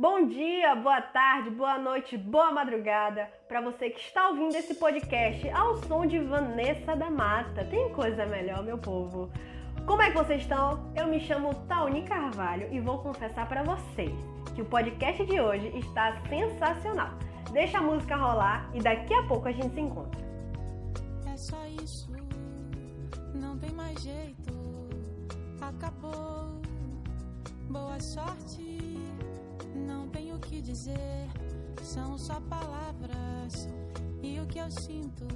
Bom dia, boa tarde, boa noite, boa madrugada para você que está ouvindo esse podcast ao som de Vanessa da Mata. Tem coisa melhor, meu povo. Como é que vocês estão? Eu me chamo Tauni Carvalho e vou confessar para vocês que o podcast de hoje está sensacional. Deixa a música rolar e daqui a pouco a gente se encontra. É só isso, não tem mais jeito, acabou. Boa sorte não tenho o que dizer, são só palavras. E o que eu sinto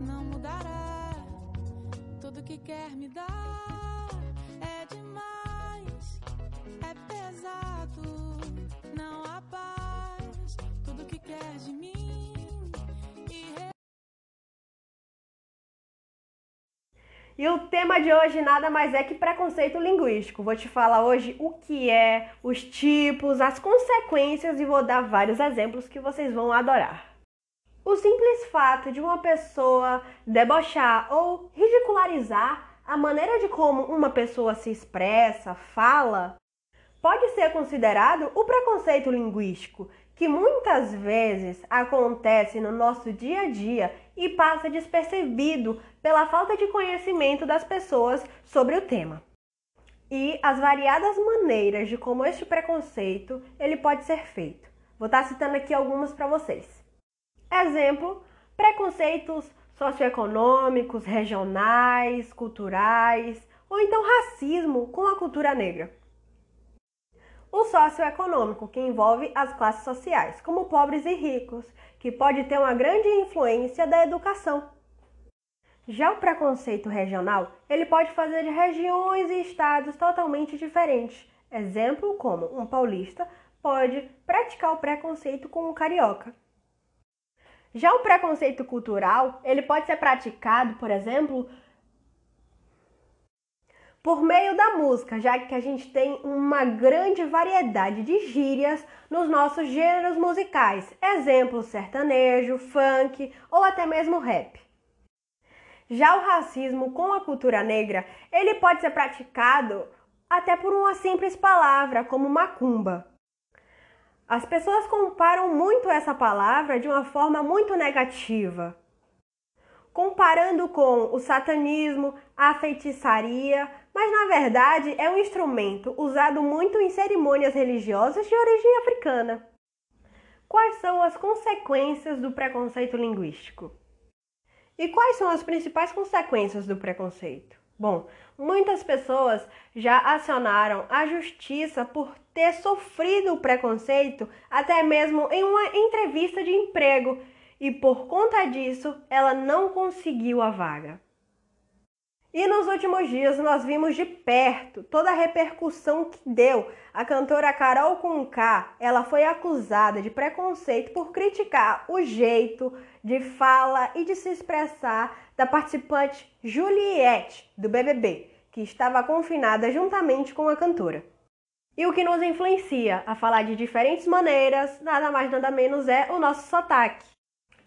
não mudará. Tudo que quer me dar é demais, é pesado, não há paz. Tudo que quer de mim. E o tema de hoje nada mais é que preconceito linguístico. Vou te falar hoje o que é, os tipos, as consequências e vou dar vários exemplos que vocês vão adorar. O simples fato de uma pessoa debochar ou ridicularizar a maneira de como uma pessoa se expressa, fala, pode ser considerado o preconceito linguístico, que muitas vezes acontece no nosso dia a dia e passa despercebido pela falta de conhecimento das pessoas sobre o tema. E as variadas maneiras de como este preconceito ele pode ser feito. Vou estar citando aqui algumas para vocês. Exemplo: preconceitos socioeconômicos, regionais, culturais, ou então racismo com a cultura negra. O socioeconômico, que envolve as classes sociais, como pobres e ricos, que pode ter uma grande influência da educação. Já o preconceito regional, ele pode fazer de regiões e estados totalmente diferentes. Exemplo, como um paulista pode praticar o preconceito com um carioca. Já o preconceito cultural, ele pode ser praticado, por exemplo, por meio da música, já que a gente tem uma grande variedade de gírias nos nossos gêneros musicais, exemplo sertanejo, funk ou até mesmo rap. Já o racismo com a cultura negra, ele pode ser praticado até por uma simples palavra, como macumba. As pessoas comparam muito essa palavra de uma forma muito negativa, comparando com o satanismo, a feitiçaria, mas na verdade é um instrumento usado muito em cerimônias religiosas de origem africana. Quais são as consequências do preconceito linguístico? E quais são as principais consequências do preconceito? Bom, muitas pessoas já acionaram a justiça por ter sofrido o preconceito até mesmo em uma entrevista de emprego e por conta disso ela não conseguiu a vaga. E nos últimos dias nós vimos de perto toda a repercussão que deu a cantora Carol Conká. Ela foi acusada de preconceito por criticar o jeito de fala e de se expressar da participante Juliette do BBB, que estava confinada juntamente com a cantora. E o que nos influencia a falar de diferentes maneiras, nada mais nada menos é o nosso sotaque.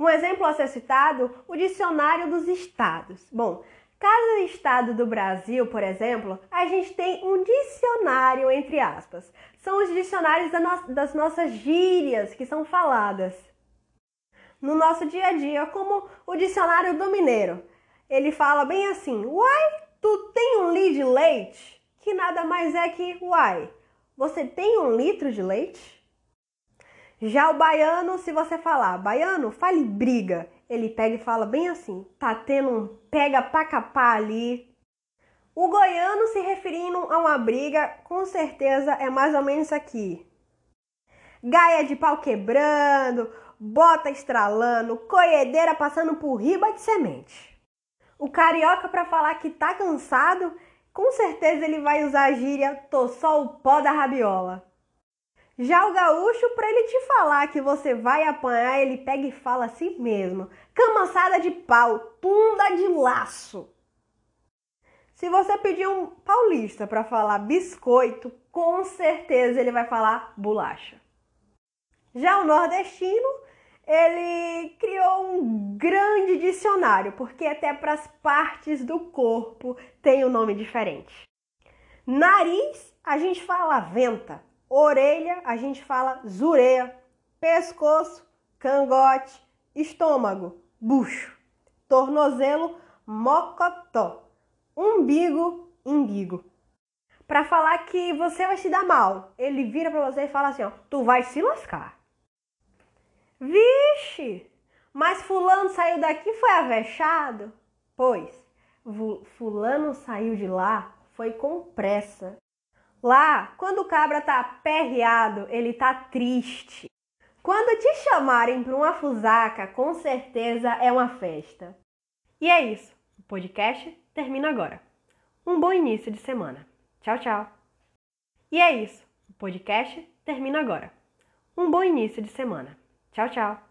Um exemplo a ser citado, o dicionário dos estados. Bom, Cada estado do Brasil, por exemplo, a gente tem um dicionário, entre aspas. São os dicionários das nossas gírias que são faladas no nosso dia a dia, como o dicionário do mineiro. Ele fala bem assim: Uai, tu tem um litro de leite? Que nada mais é que uai. Você tem um litro de leite? Já o baiano, se você falar baiano, fale briga ele pega e fala bem assim: tá tendo um pega pra ali. O goiano se referindo a uma briga, com certeza é mais ou menos isso aqui. Gaia de pau quebrando, bota estralando, coedeira passando por riba de semente. O carioca para falar que tá cansado, com certeza ele vai usar a gíria tô só o pó da rabiola. Já o gaúcho, para ele te falar que você vai apanhar, ele pega e fala assim mesmo: camaçada de pau, tunda de laço. Se você pedir um paulista para falar biscoito, com certeza ele vai falar bolacha. Já o nordestino, ele criou um grande dicionário, porque até para as partes do corpo tem um nome diferente. Nariz, a gente fala venta. Orelha, a gente fala zureia. Pescoço, cangote. Estômago, bucho. Tornozelo, mocotó. Umbigo, imbigo. Para falar que você vai se dar mal, ele vira para você e fala assim, ó, tu vai se lascar. Vixe! Mas fulano saiu daqui foi avexado? Pois, fulano saiu de lá foi com pressa. Lá, quando o cabra tá aperreado, ele tá triste. Quando te chamarem para uma fusaca, com certeza é uma festa. E é isso. O podcast termina agora. Um bom início de semana. Tchau, tchau. E é isso. O podcast termina agora. Um bom início de semana. Tchau, tchau.